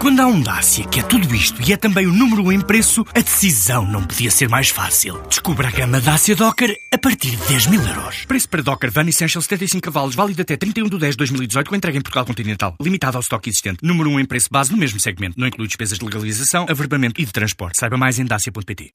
Quando há um Dacia que é tudo isto e é também o número 1 um em preço, a decisão não podia ser mais fácil. Descubra a gama Dacia Docker a partir de 10 mil euros. Preço para Docker Van Essential 75 cavalos, válido até 31 de 10 de 2018, com entrega em Portugal Continental. Limitado ao estoque existente. Número 1 um em preço base no mesmo segmento. Não inclui despesas de legalização, averbamento e de transporte. Saiba mais em dacia.pt.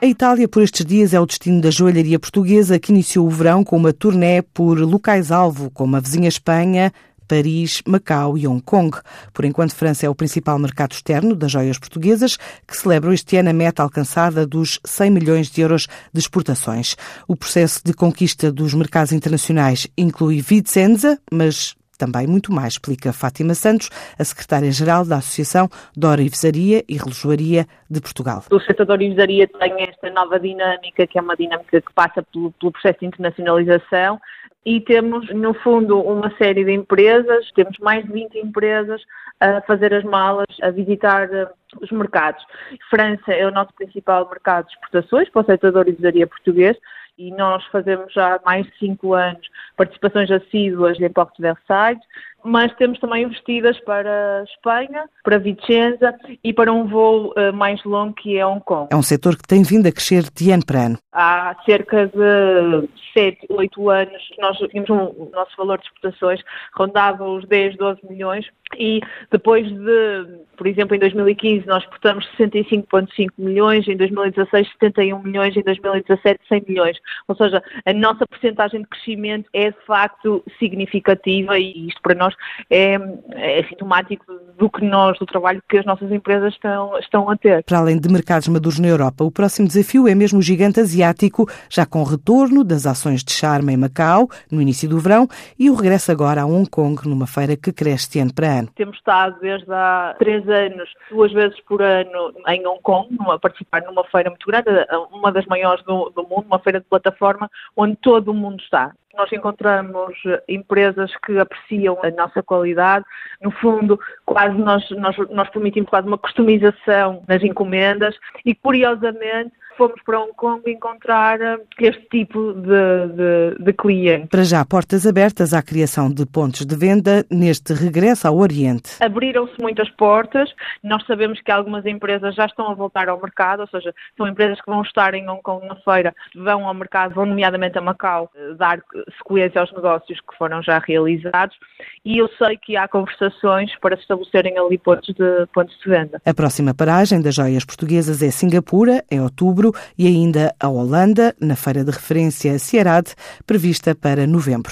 A Itália, por estes dias, é o destino da joalharia portuguesa que iniciou o verão com uma turnê por locais-alvo, como a vizinha Espanha, Paris, Macau e Hong Kong. Por enquanto, França é o principal mercado externo das joias portuguesas, que celebram este ano a meta alcançada dos 100 milhões de euros de exportações. O processo de conquista dos mercados internacionais inclui Vicenza, mas também muito mais, explica Fátima Santos, a secretária-geral da Associação de Orivesaria e Relojoaria de Portugal. O setor da orivesaria tem esta nova dinâmica, que é uma dinâmica que passa pelo, pelo processo de internacionalização, e temos, no fundo, uma série de empresas, temos mais de 20 empresas a fazer as malas, a visitar eh, os mercados. França é o nosso principal mercado de exportações para o setor da orivesaria português e nós fazemos já há mais de cinco anos participações assíduas em Porto de Versailles, mas temos também investidas para Espanha, para Vicenza e para um voo uh, mais longo que é Hong Kong. É um setor que tem vindo a crescer de ano para ano. Há cerca de 7, 8 anos nós tínhamos um, o nosso valor de exportações rondava os 10, 12 milhões e depois de, por exemplo, em 2015 nós exportamos 65,5 milhões, em 2016 71 milhões, em 2017 100 milhões. Ou seja, a nossa porcentagem de crescimento é de facto significativa e isto para nós é, é sintomático do que nós, do trabalho que as nossas empresas estão, estão a ter. Para além de mercados maduros na Europa, o próximo desafio é mesmo o gigante asiático, já com retorno das ações de charme em Macau, no início do verão, e o regresso agora a Hong Kong, numa feira que cresce ano para ano. Temos estado desde há três anos, duas vezes por ano, em Hong Kong, a participar numa feira muito grande, uma das maiores do, do mundo, uma feira de plataforma, onde todo o mundo está. Nós encontramos empresas que apreciam a nossa qualidade. No fundo, quase nós, nós, nós permitimos quase uma customização nas encomendas e, curiosamente, fomos para Hong Kong encontrar eh, este tipo de, de, de cliente. Para já, portas abertas à criação de pontos de venda neste regresso ao Oriente. Abriram-se muitas portas. Nós sabemos que algumas empresas já estão a voltar ao mercado, ou seja, são empresas que vão estar em Hong Kong na feira, vão ao mercado, vão nomeadamente a Macau, eh, dar sequência aos negócios que foram já realizados. E eu sei que há conversações para se estabelecerem ali pontos de, pontos de venda. A próxima paragem das joias portuguesas é Singapura, em e ainda a Holanda, na feira de referência Sierad, prevista para novembro.